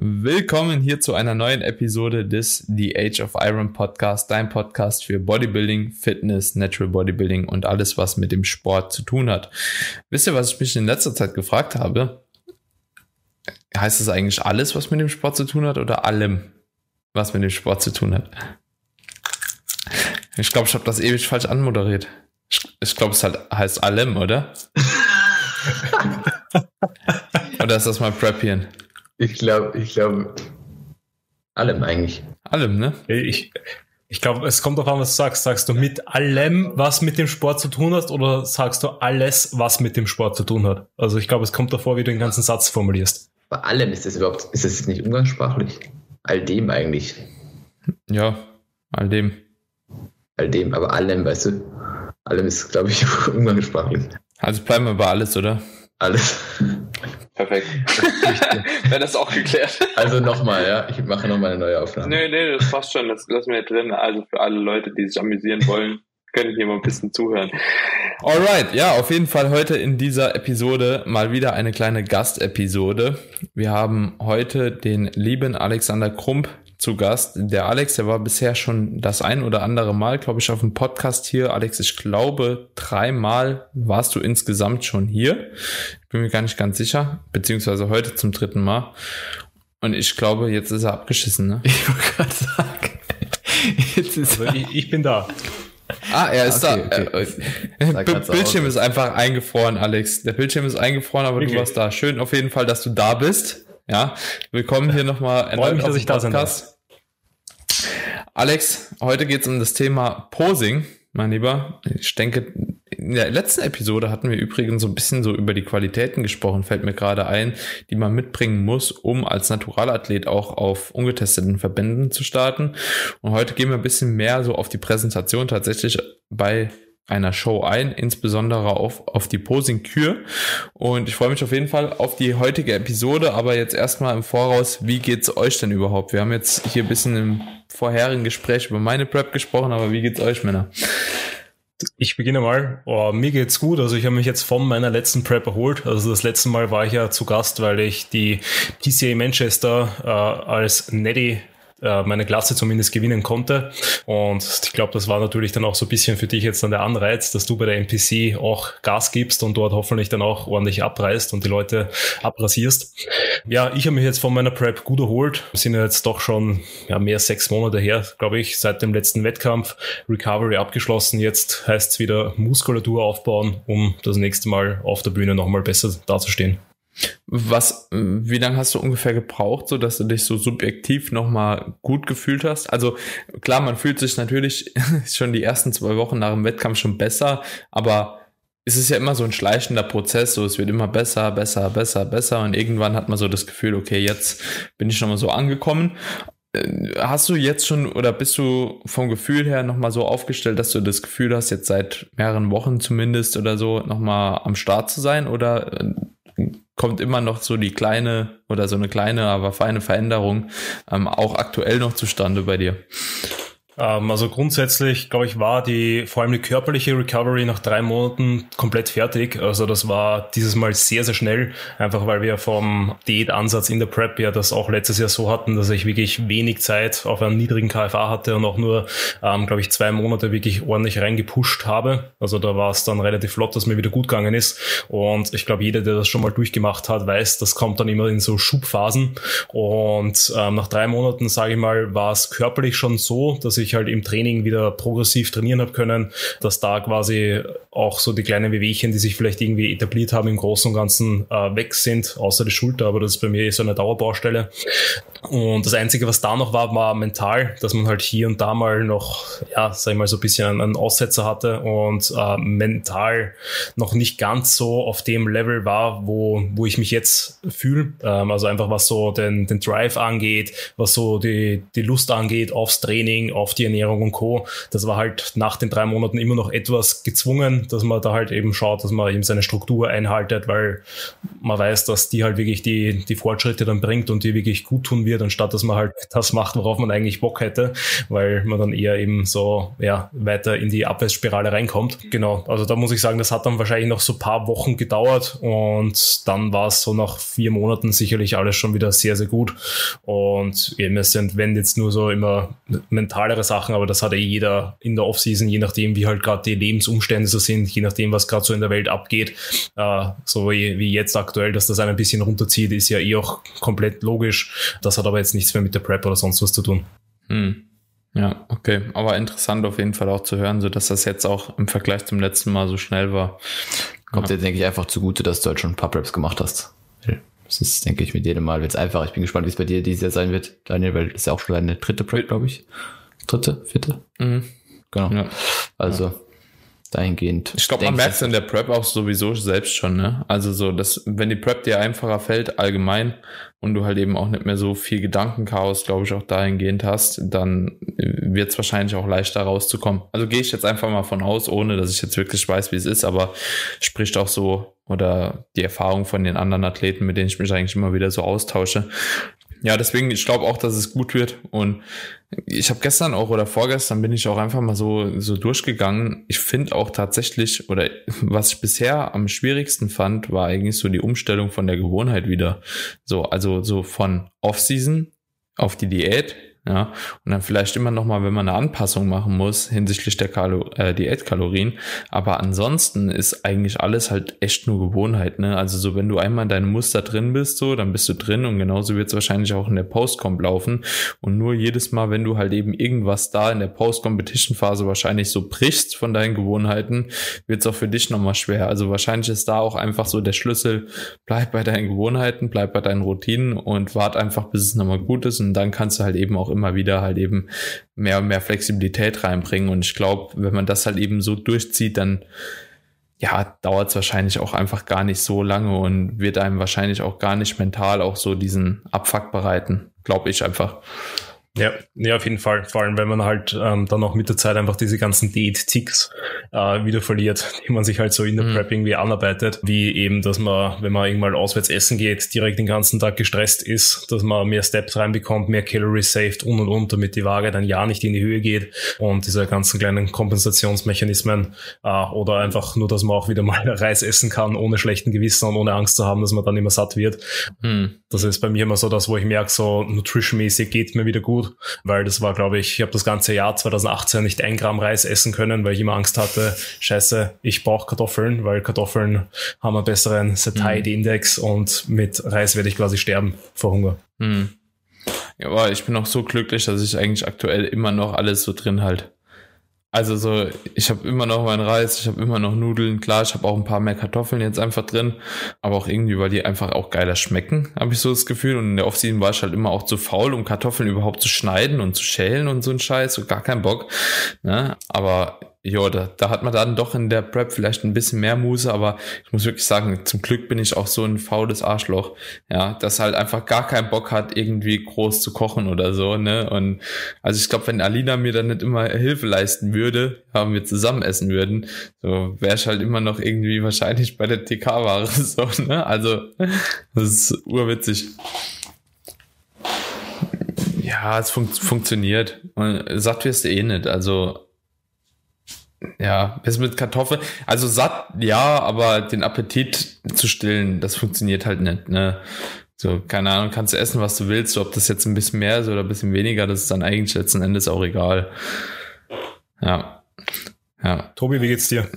Willkommen hier zu einer neuen Episode des The Age of Iron Podcast, dein Podcast für Bodybuilding, Fitness, Natural Bodybuilding und alles, was mit dem Sport zu tun hat. Wisst ihr, was ich mich in letzter Zeit gefragt habe? Heißt es eigentlich alles, was mit dem Sport zu tun hat oder allem, was mit dem Sport zu tun hat? Ich glaube, ich habe das ewig falsch anmoderiert. Ich, ich glaube, es halt heißt allem, oder? oder ist das mal Preppieren? Ich glaube, ich glaube, allem eigentlich. Allem, ne? Ich, ich glaube, es kommt darauf an, was du sagst. Sagst du mit allem, was mit dem Sport zu tun hat, oder sagst du alles, was mit dem Sport zu tun hat? Also ich glaube, es kommt davor, wie du den ganzen Satz formulierst. Bei allem ist das überhaupt, ist das nicht umgangssprachlich? All dem eigentlich. Ja, all dem. All dem, aber allem, weißt du, allem ist, glaube ich, umgangssprachlich. Also bleiben wir bei alles, oder? Alles. Perfekt. Wäre das auch geklärt. Also nochmal, ja. Ich mache nochmal eine neue Aufnahme. Nee, nee, das passt schon. Das lassen wir drin. Also für alle Leute, die sich amüsieren wollen, können hier mal ein bisschen zuhören. Alright, ja, auf jeden Fall heute in dieser Episode mal wieder eine kleine Gastepisode. Wir haben heute den lieben Alexander Krump zu Gast. Der Alex, der war bisher schon das ein oder andere Mal, glaube ich, auf dem Podcast hier. Alex, ich glaube, dreimal warst du insgesamt schon hier. Ich bin mir gar nicht ganz sicher, beziehungsweise heute zum dritten Mal. Und ich glaube, jetzt ist er abgeschissen, ne? Ich wollte gerade sagen. Jetzt ist also ich, ich bin da. Ah, er ist okay, da. Okay. Äh, Bildschirm ist einfach eingefroren, Alex. Der Bildschirm ist eingefroren, aber okay. du warst da. Schön auf jeden Fall, dass du da bist. Ja, willkommen hier nochmal erneut mich, dass ich da sein Alex, heute geht es um das Thema Posing, mein Lieber. Ich denke, in der letzten Episode hatten wir übrigens so ein bisschen so über die Qualitäten gesprochen, fällt mir gerade ein, die man mitbringen muss, um als Naturalathlet auch auf ungetesteten Verbänden zu starten. Und heute gehen wir ein bisschen mehr so auf die Präsentation tatsächlich bei einer Show ein, insbesondere auf, auf die Posing-Kür. Und ich freue mich auf jeden Fall auf die heutige Episode, aber jetzt erstmal im Voraus, wie geht's euch denn überhaupt? Wir haben jetzt hier ein bisschen im vorherigen Gespräch über meine Prep gesprochen, aber wie geht's euch, Männer? Ich beginne mal. Oh, mir geht's gut. Also ich habe mich jetzt von meiner letzten Prep erholt. Also das letzte Mal war ich ja zu Gast, weil ich die PCA Manchester äh, als Neddy äh, meine Klasse zumindest gewinnen konnte. Und ich glaube, das war natürlich dann auch so ein bisschen für dich jetzt dann der Anreiz, dass du bei der NPC auch Gas gibst und dort hoffentlich dann auch ordentlich abreißt und die Leute abrasierst. Ja, ich habe mich jetzt von meiner Prep gut erholt. Wir sind ja jetzt doch schon ja, mehr als sechs Monate her, glaube ich, seit dem letzten Wettkampf. Recovery abgeschlossen. Jetzt heißt es wieder Muskulatur aufbauen, um das nächste Mal auf der Bühne nochmal besser dazustehen. Was, wie lange hast du ungefähr gebraucht, so dass du dich so subjektiv nochmal gut gefühlt hast? Also klar, man fühlt sich natürlich schon die ersten zwei Wochen nach dem Wettkampf schon besser, aber es ist ja immer so ein schleichender Prozess, so es wird immer besser, besser, besser, besser und irgendwann hat man so das Gefühl, okay, jetzt bin ich nochmal so angekommen. Hast du jetzt schon oder bist du vom Gefühl her nochmal so aufgestellt, dass du das Gefühl hast, jetzt seit mehreren Wochen zumindest oder so nochmal am Start zu sein oder äh, kommt immer noch so die kleine oder so eine kleine, aber feine Veränderung ähm, auch aktuell noch zustande bei dir? Ähm, also grundsätzlich, glaube ich, war die, vor allem die körperliche Recovery nach drei Monaten komplett fertig. Also das war dieses Mal sehr, sehr schnell, einfach weil wir vom Diätansatz in der Prep ja das auch letztes Jahr so hatten, dass ich wirklich wenig Zeit auf einem niedrigen KFA hatte und auch nur, ähm, glaube ich, zwei Monate wirklich ordentlich reingepusht habe. Also da war es dann relativ flott, dass mir wieder gut gegangen ist. Und ich glaube, jeder, der das schon mal durchgemacht hat, weiß, das kommt dann immer in so Schubphasen. Und ähm, nach drei Monaten, sage ich mal, war es körperlich schon so, dass ich ich halt im Training wieder progressiv trainieren habe können, dass da quasi auch so die kleinen Wehwehchen, die sich vielleicht irgendwie etabliert haben, im Großen und Ganzen äh, weg sind, außer die Schulter, aber das ist bei mir so eine Dauerbaustelle. Und das Einzige, was da noch war, war mental, dass man halt hier und da mal noch, ja, sag ich mal, so ein bisschen einen Aussetzer hatte und äh, mental noch nicht ganz so auf dem Level war, wo, wo ich mich jetzt fühle. Ähm, also einfach was so den, den Drive angeht, was so die, die Lust angeht aufs Training, auf Ernährung und Co. Das war halt nach den drei Monaten immer noch etwas gezwungen, dass man da halt eben schaut, dass man eben seine Struktur einhaltet, weil man weiß, dass die halt wirklich die, die Fortschritte dann bringt und die wirklich gut tun wird, anstatt dass man halt das macht, worauf man eigentlich Bock hätte, weil man dann eher eben so, ja, weiter in die Abwärtsspirale reinkommt. Genau. Also da muss ich sagen, das hat dann wahrscheinlich noch so ein paar Wochen gedauert und dann war es so nach vier Monaten sicherlich alles schon wieder sehr, sehr gut. Und eben es sind, wenn jetzt nur so immer mentalere Sachen, aber das hat eh jeder in der Offseason, je nachdem, wie halt gerade die Lebensumstände so sind, je nachdem, was gerade so in der Welt abgeht, äh, so wie, wie jetzt aktuell, dass das ein bisschen runterzieht, ist ja eh auch komplett logisch. Das hat aber jetzt nichts mehr mit der Prep oder sonst was zu tun. Hm. Ja, okay. Aber interessant auf jeden Fall auch zu hören, so dass das jetzt auch im Vergleich zum letzten Mal so schnell war. Kommt ja. dir, denke ich, einfach zugute, dass du halt schon ein paar Preps gemacht hast. Das ist, denke ich, mit jedem Mal wird es einfach. Ich bin gespannt, wie es bei dir dieses Jahr sein wird, Daniel, weil das ist ja auch schon deine dritte Prep, glaube ich. Dritte, vierte? Mhm. Genau. Ja. Also, ja dahingehend. Ich glaube, man merkt es in der Prep auch sowieso selbst schon, ne? Also so, dass, wenn die Prep dir einfacher fällt, allgemein, und du halt eben auch nicht mehr so viel Gedankenchaos, glaube ich, auch dahingehend hast, dann wird es wahrscheinlich auch leichter rauszukommen. Also gehe ich jetzt einfach mal von aus, ohne dass ich jetzt wirklich weiß, wie es ist, aber spricht auch so oder die Erfahrung von den anderen Athleten, mit denen ich mich eigentlich immer wieder so austausche, ja, deswegen, ich glaube auch, dass es gut wird. Und ich habe gestern auch oder vorgestern bin ich auch einfach mal so, so durchgegangen. Ich finde auch tatsächlich, oder was ich bisher am schwierigsten fand, war eigentlich so die Umstellung von der Gewohnheit wieder. So, also so von Off-Season auf die Diät ja, und dann vielleicht immer noch mal, wenn man eine Anpassung machen muss hinsichtlich der Kalo äh, Diätkalorien. Aber ansonsten ist eigentlich alles halt echt nur Gewohnheit. Ne? Also so, wenn du einmal in deinem Muster drin bist, so, dann bist du drin und genauso wird es wahrscheinlich auch in der Postcomp laufen. Und nur jedes Mal, wenn du halt eben irgendwas da in der Post-Competition-Phase wahrscheinlich so brichst von deinen Gewohnheiten, wird es auch für dich nochmal schwer. Also wahrscheinlich ist da auch einfach so der Schlüssel, bleib bei deinen Gewohnheiten, bleib bei deinen Routinen und wart einfach, bis es nochmal gut ist und dann kannst du halt eben auch immer wieder halt eben mehr und mehr Flexibilität reinbringen. Und ich glaube, wenn man das halt eben so durchzieht, dann ja, dauert es wahrscheinlich auch einfach gar nicht so lange und wird einem wahrscheinlich auch gar nicht mental auch so diesen Abfuck bereiten. Glaube ich einfach. Ja, ja, auf jeden Fall. Vor allem, wenn man halt ähm, dann auch mit der Zeit einfach diese ganzen Diät-Ticks äh, wieder verliert, die man sich halt so in der mhm. Prep irgendwie anarbeitet, wie eben, dass man, wenn man irgendwann auswärts essen geht, direkt den ganzen Tag gestresst ist, dass man mehr Steps reinbekommt, mehr Calories saved und und und, damit die Waage dann ja nicht in die Höhe geht und diese ganzen kleinen Kompensationsmechanismen äh, oder einfach nur, dass man auch wieder mal Reis essen kann, ohne schlechten Gewissen und ohne Angst zu haben, dass man dann immer satt wird. Mhm. Das ist bei mir immer so das, wo ich merke, so nutritionmäßig geht mir wieder gut weil das war, glaube ich, ich habe das ganze Jahr 2018 nicht ein Gramm Reis essen können, weil ich immer Angst hatte, scheiße, ich brauche Kartoffeln, weil Kartoffeln haben einen besseren Satiety-Index mhm. und mit Reis werde ich quasi sterben vor Hunger. Mhm. Ja, aber ich bin auch so glücklich, dass ich eigentlich aktuell immer noch alles so drin halt. Also so, ich habe immer noch meinen Reis, ich habe immer noch Nudeln, klar, ich habe auch ein paar mehr Kartoffeln jetzt einfach drin, aber auch irgendwie, weil die einfach auch geiler schmecken, habe ich so das Gefühl. Und in der Offseason war ich halt immer auch zu faul, um Kartoffeln überhaupt zu schneiden und zu schälen und so ein Scheiß, so gar keinen Bock. Ne? Aber ja, da, da hat man dann doch in der Prep vielleicht ein bisschen mehr Muße, aber ich muss wirklich sagen, zum Glück bin ich auch so ein faules Arschloch, ja, das halt einfach gar keinen Bock hat, irgendwie groß zu kochen oder so, ne, und also ich glaube, wenn Alina mir dann nicht immer Hilfe leisten würde, haben wir zusammen essen würden, so wäre ich halt immer noch irgendwie wahrscheinlich bei der TK-Ware, so, ne, also das ist urwitzig. Ja, es fun funktioniert. Und satt wirst du eh nicht. Also ja, ist mit Kartoffeln. Also satt, ja, aber den Appetit zu stillen, das funktioniert halt nicht, ne? So, keine Ahnung, kannst du essen, was du willst, ob das jetzt ein bisschen mehr ist oder ein bisschen weniger, das ist dann eigentlich letzten Endes auch egal. Ja. Ja. Tobi, wie geht's dir?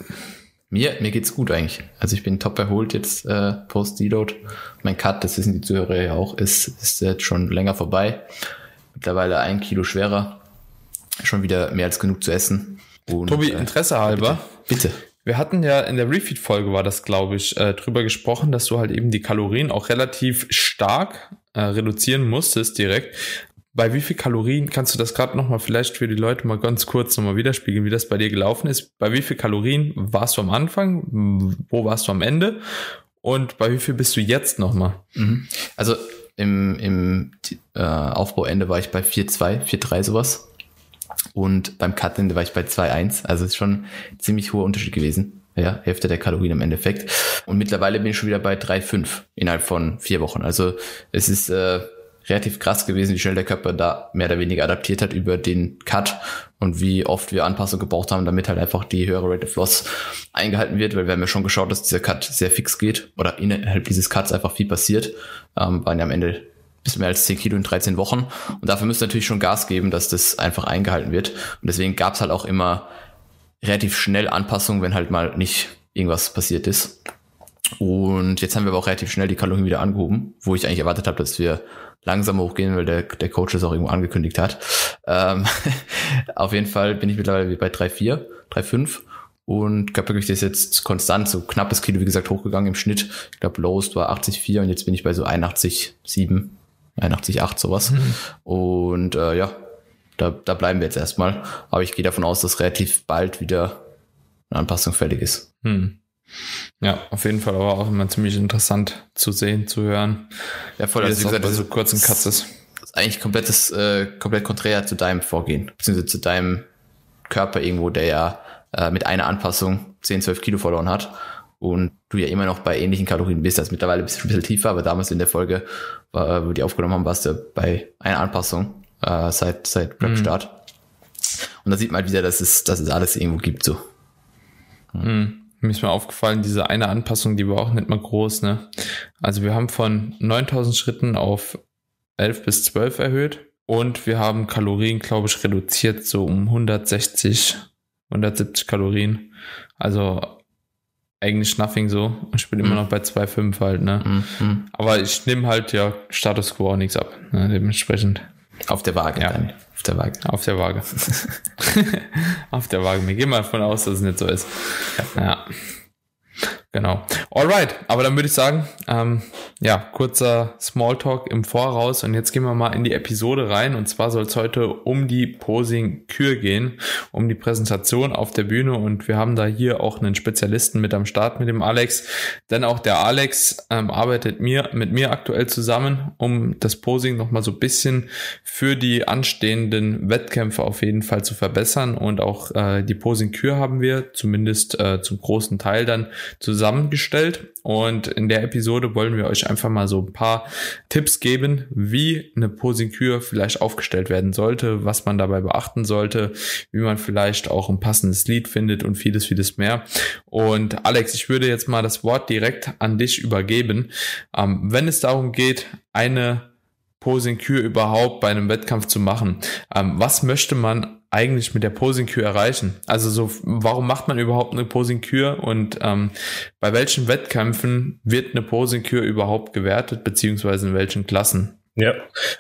Mir, mir geht's gut eigentlich. Also ich bin top erholt jetzt äh, post Deload. Mein Cut, das wissen die Zuhörer ja auch, ist, ist jetzt schon länger vorbei. Mittlerweile ein Kilo schwerer. Schon wieder mehr als genug zu essen. Und, Tobi, äh, Interesse halber. Bitte. bitte. Wir hatten ja in der Refeed-Folge war das, glaube ich, äh, drüber gesprochen, dass du halt eben die Kalorien auch relativ stark äh, reduzieren musstest direkt. Bei wie viel Kalorien kannst du das gerade nochmal vielleicht für die Leute mal ganz kurz nochmal widerspiegeln, wie das bei dir gelaufen ist? Bei wie viel Kalorien warst du am Anfang? Wo warst du am Ende? Und bei wie viel bist du jetzt nochmal? Mhm. Also im, im äh, Aufbauende war ich bei 4,2, 4,3 sowas. Und beim Cutting war ich bei 2,1. Also ist schon ziemlich hoher Unterschied gewesen. Ja, Hälfte der Kalorien im Endeffekt. Und mittlerweile bin ich schon wieder bei 3,5 innerhalb von vier Wochen. Also es ist äh, relativ krass gewesen, wie schnell der Körper da mehr oder weniger adaptiert hat über den Cut und wie oft wir Anpassungen gebraucht haben, damit halt einfach die höhere Rate of Loss eingehalten wird, weil wir haben ja schon geschaut, dass dieser Cut sehr fix geht oder innerhalb dieses Cuts einfach viel passiert. Ähm, waren ja am Ende bisschen mehr als 10 Kilo in 13 Wochen und dafür müssen natürlich schon Gas geben, dass das einfach eingehalten wird und deswegen gab es halt auch immer relativ schnell Anpassungen, wenn halt mal nicht irgendwas passiert ist. Und jetzt haben wir aber auch relativ schnell die Kalorien wieder angehoben, wo ich eigentlich erwartet habe, dass wir langsam hochgehen, weil der, der Coach es auch irgendwo angekündigt hat. Ähm, auf jeden Fall bin ich mittlerweile bei 3,4, 3,5 und Körpergewicht ist jetzt konstant, so knappes Kilo, wie gesagt, hochgegangen im Schnitt. Ich glaube, Lowest war 80,4 und jetzt bin ich bei so 81,7, 81,8 sowas. Mhm. Und äh, ja, da, da bleiben wir jetzt erstmal. Aber ich gehe davon aus, dass relativ bald wieder eine Anpassung fällig ist. Hm. Ja, auf jeden Fall aber auch immer ziemlich interessant zu sehen, zu hören. Ja, voll. Also, wie gesagt, bei so kurzen Cuts ist. Das ist eigentlich komplettes, äh, komplett konträr zu deinem Vorgehen, beziehungsweise zu deinem Körper irgendwo, der ja äh, mit einer Anpassung 10, 12 Kilo verloren hat und du ja immer noch bei ähnlichen Kalorien bist. Also mittlerweile bist du ein bisschen tiefer, aber damals in der Folge, äh, wo die aufgenommen haben, warst du bei einer Anpassung äh, seit, seit Prep-Start. Mhm. Und da sieht man halt wieder, dass es, dass es alles irgendwo gibt so. Mhm. Mir ist mal aufgefallen, diese eine Anpassung, die war auch nicht mal groß, ne? Also wir haben von 9000 Schritten auf 11 bis 12 erhöht und wir haben Kalorien, glaube ich, reduziert so um 160, 170 Kalorien. Also eigentlich nothing so. Ich bin mhm. immer noch bei 2,5 halt, ne? Mhm. Aber ich nehme halt ja Status Quo auch nichts ab, ne? dementsprechend. Auf der Waage ja. dann. Auf der Waage. Auf der Waage. Auf der Waage. Wir gehen mal davon aus, dass es nicht so ist. Ja. Genau. Alright, aber dann würde ich sagen, ähm, ja, kurzer Smalltalk im Voraus und jetzt gehen wir mal in die Episode rein. Und zwar soll es heute um die Posing-Kür gehen, um die Präsentation auf der Bühne. Und wir haben da hier auch einen Spezialisten mit am Start mit dem Alex, denn auch der Alex ähm, arbeitet mir mit mir aktuell zusammen, um das Posing nochmal so ein bisschen für die anstehenden Wettkämpfe auf jeden Fall zu verbessern. Und auch äh, die Posing-Kür haben wir zumindest äh, zum großen Teil dann zusammen zusammengestellt und in der Episode wollen wir euch einfach mal so ein paar Tipps geben, wie eine Posingkür vielleicht aufgestellt werden sollte, was man dabei beachten sollte, wie man vielleicht auch ein passendes Lied findet und vieles, vieles mehr. Und Alex, ich würde jetzt mal das Wort direkt an dich übergeben. Ähm, wenn es darum geht, eine Posingkür überhaupt bei einem Wettkampf zu machen, ähm, was möchte man eigentlich mit der Posing-Kür erreichen? Also so, warum macht man überhaupt eine Posing-Kür und ähm, bei welchen Wettkämpfen wird eine Posing-Kür überhaupt gewertet, beziehungsweise in welchen Klassen? Ja,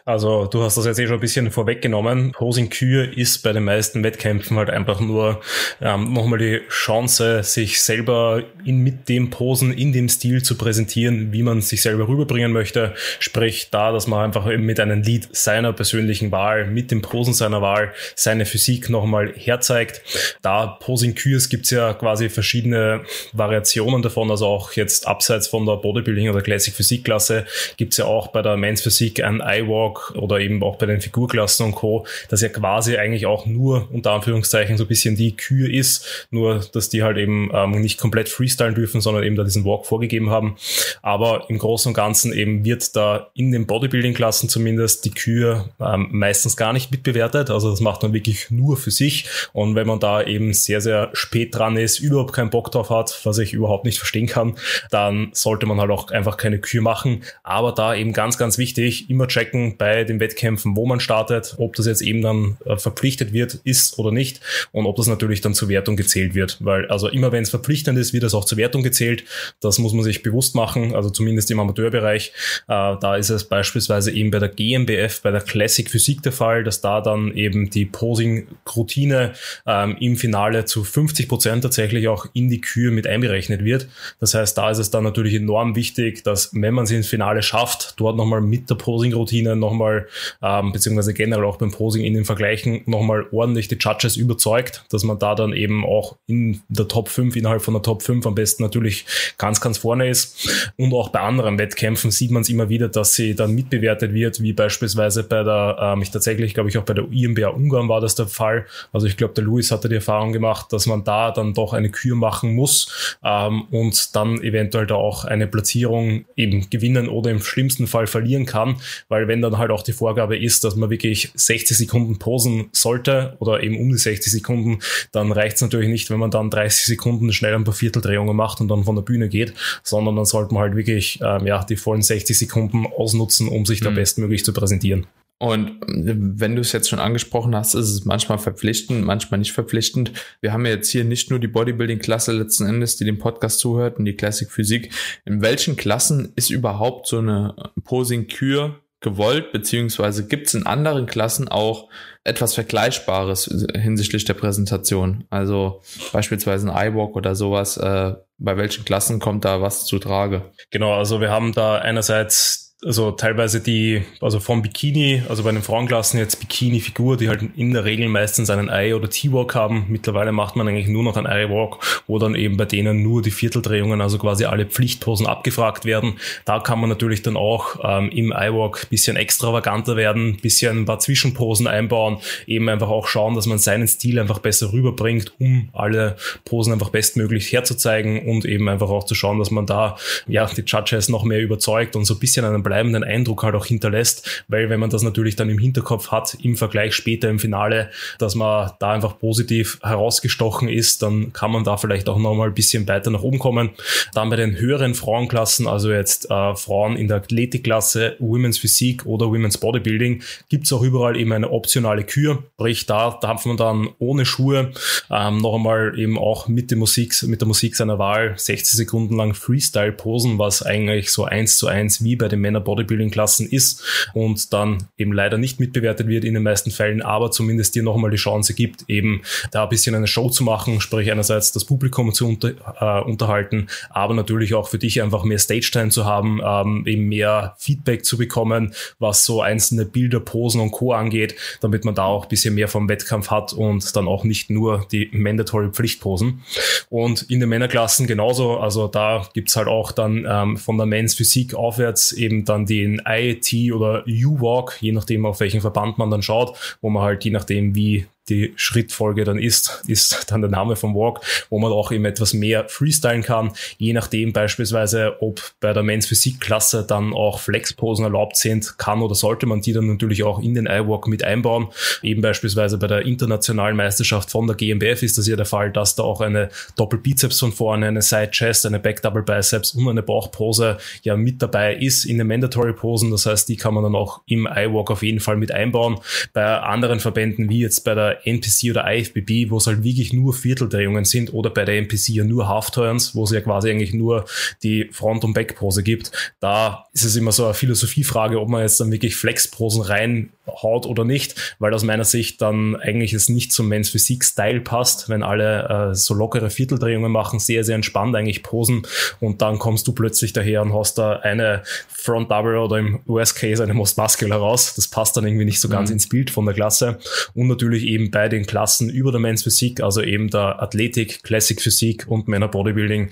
also du hast das jetzt eh schon ein bisschen vorweggenommen. Posing Kür ist bei den meisten Wettkämpfen halt einfach nur ähm, nochmal die Chance, sich selber in, mit dem Posen in dem Stil zu präsentieren, wie man sich selber rüberbringen möchte. Sprich da, dass man einfach eben mit einem Lied seiner persönlichen Wahl, mit dem Posen seiner Wahl, seine Physik nochmal herzeigt. Da Posing Kürs gibt's ja quasi verschiedene Variationen davon, also auch jetzt abseits von der Bodybuilding oder Classic Physikklasse gibt's ja auch bei der Men's Physik an iWalk oder eben auch bei den Figurklassen und Co., dass ja quasi eigentlich auch nur unter Anführungszeichen so ein bisschen die Kür ist, nur dass die halt eben ähm, nicht komplett freestylen dürfen, sondern eben da diesen Walk vorgegeben haben. Aber im Großen und Ganzen eben wird da in den Bodybuilding-Klassen zumindest die Kür ähm, meistens gar nicht mitbewertet. Also das macht man wirklich nur für sich. Und wenn man da eben sehr, sehr spät dran ist, überhaupt keinen Bock drauf hat, was ich überhaupt nicht verstehen kann, dann sollte man halt auch einfach keine Kür machen. Aber da eben ganz, ganz wichtig, immer checken bei den Wettkämpfen, wo man startet, ob das jetzt eben dann äh, verpflichtet wird, ist oder nicht und ob das natürlich dann zur Wertung gezählt wird. Weil also immer wenn es verpflichtend ist, wird es auch zur Wertung gezählt. Das muss man sich bewusst machen, also zumindest im Amateurbereich. Äh, da ist es beispielsweise eben bei der GmbF, bei der Classic Physik der Fall, dass da dann eben die Posing-Routine ähm, im Finale zu 50 Prozent tatsächlich auch in die Kür mit einberechnet wird. Das heißt, da ist es dann natürlich enorm wichtig, dass wenn man sie ins Finale schafft, dort nochmal mit der Posing Posing-Routinen nochmal, ähm, beziehungsweise generell auch beim Posing in den Vergleichen nochmal ordentlich die Judges überzeugt, dass man da dann eben auch in der Top 5, innerhalb von der Top 5 am besten natürlich ganz, ganz vorne ist. Und auch bei anderen Wettkämpfen sieht man es immer wieder, dass sie dann mitbewertet wird, wie beispielsweise bei der, ähm, ich tatsächlich, glaube ich, auch bei der IMBA Ungarn war das der Fall. Also ich glaube, der Luis hatte die Erfahrung gemacht, dass man da dann doch eine Kür machen muss ähm, und dann eventuell da auch eine Platzierung eben gewinnen oder im schlimmsten Fall verlieren kann, weil wenn dann halt auch die Vorgabe ist, dass man wirklich 60 Sekunden posen sollte oder eben um die 60 Sekunden, dann reicht es natürlich nicht, wenn man dann 30 Sekunden schnell ein paar Vierteldrehungen macht und dann von der Bühne geht, sondern dann sollte man halt wirklich ähm, ja, die vollen 60 Sekunden ausnutzen, um sich mhm. da bestmöglich zu präsentieren. Und wenn du es jetzt schon angesprochen hast, ist es manchmal verpflichtend, manchmal nicht verpflichtend. Wir haben ja jetzt hier nicht nur die Bodybuilding-Klasse letzten Endes, die dem Podcast zuhört und die Classic Physik. In welchen Klassen ist überhaupt so eine Posing-Kür gewollt, beziehungsweise gibt es in anderen Klassen auch etwas Vergleichbares hinsichtlich der Präsentation? Also beispielsweise ein iWalk oder sowas. Äh, bei welchen Klassen kommt da was zu Trage? Genau, also wir haben da einerseits also teilweise die, also vom Bikini, also bei den Frauenklassen jetzt Bikini-Figur, die halt in der Regel meistens einen Eye- oder T-Walk haben. Mittlerweile macht man eigentlich nur noch einen Eye-Walk, wo dann eben bei denen nur die Vierteldrehungen, also quasi alle Pflichtposen abgefragt werden. Da kann man natürlich dann auch ähm, im Eye-Walk bisschen extravaganter werden, bisschen ein paar Zwischenposen einbauen, eben einfach auch schauen, dass man seinen Stil einfach besser rüberbringt, um alle Posen einfach bestmöglich herzuzeigen und eben einfach auch zu schauen, dass man da ja die Judges noch mehr überzeugt und so ein bisschen einen bleibenden Eindruck halt auch hinterlässt, weil wenn man das natürlich dann im Hinterkopf hat, im Vergleich später im Finale, dass man da einfach positiv herausgestochen ist, dann kann man da vielleicht auch nochmal ein bisschen weiter nach oben kommen. Dann bei den höheren Frauenklassen, also jetzt äh, Frauen in der Athletikklasse, Women's Physik oder Women's Bodybuilding, gibt es auch überall eben eine optionale Kür, sprich da darf man dann ohne Schuhe ähm, noch einmal eben auch mit der Musik, mit der Musik seiner Wahl 60 Sekunden lang Freestyle posen, was eigentlich so eins zu eins wie bei den Männern Bodybuilding-Klassen ist und dann eben leider nicht mitbewertet wird in den meisten Fällen, aber zumindest dir nochmal die Chance gibt, eben da ein bisschen eine Show zu machen, sprich einerseits das Publikum zu unter, äh, unterhalten, aber natürlich auch für dich einfach mehr Stage-Time zu haben, ähm, eben mehr Feedback zu bekommen, was so einzelne Bilder, Posen und Co. angeht, damit man da auch ein bisschen mehr vom Wettkampf hat und dann auch nicht nur die mandatory Pflichtposen. Und in den Männerklassen genauso, also da gibt's halt auch dann ähm, von der Men's Physik aufwärts eben dann den IT oder U-Walk, je nachdem auf welchen Verband man dann schaut, wo man halt je nachdem wie die Schrittfolge dann ist, ist dann der Name vom Walk, wo man auch eben etwas mehr freestylen kann, je nachdem beispielsweise, ob bei der Men's Physik Klasse dann auch Flexposen erlaubt sind, kann oder sollte man die dann natürlich auch in den iWalk mit einbauen. Eben beispielsweise bei der internationalen Meisterschaft von der GmbF ist das ja der Fall, dass da auch eine Doppelbizeps von vorne, eine Side Chest, eine Back Double Biceps und eine Bauchpose ja mit dabei ist in den Mandatory Posen. Das heißt, die kann man dann auch im iWalk auf jeden Fall mit einbauen. Bei anderen Verbänden wie jetzt bei der NPC oder IFBB, wo es halt wirklich nur Vierteldrehungen sind oder bei der NPC ja nur Half-Turns, wo es ja quasi eigentlich nur die Front- und Back-Pose gibt. Da ist es immer so eine Philosophiefrage, ob man jetzt dann wirklich Flex-Posen reinhaut oder nicht, weil aus meiner Sicht dann eigentlich es nicht zum Men's Physik-Style passt, wenn alle äh, so lockere Vierteldrehungen machen, sehr, sehr entspannt eigentlich posen und dann kommst du plötzlich daher und hast da eine Front Double oder im Worst Case eine Most Muscular raus. Das passt dann irgendwie nicht so ganz mhm. ins Bild von der Klasse und natürlich eben bei den Klassen über der Men's Physik, also eben der Athletik, Classic Physik und Männer Bodybuilding,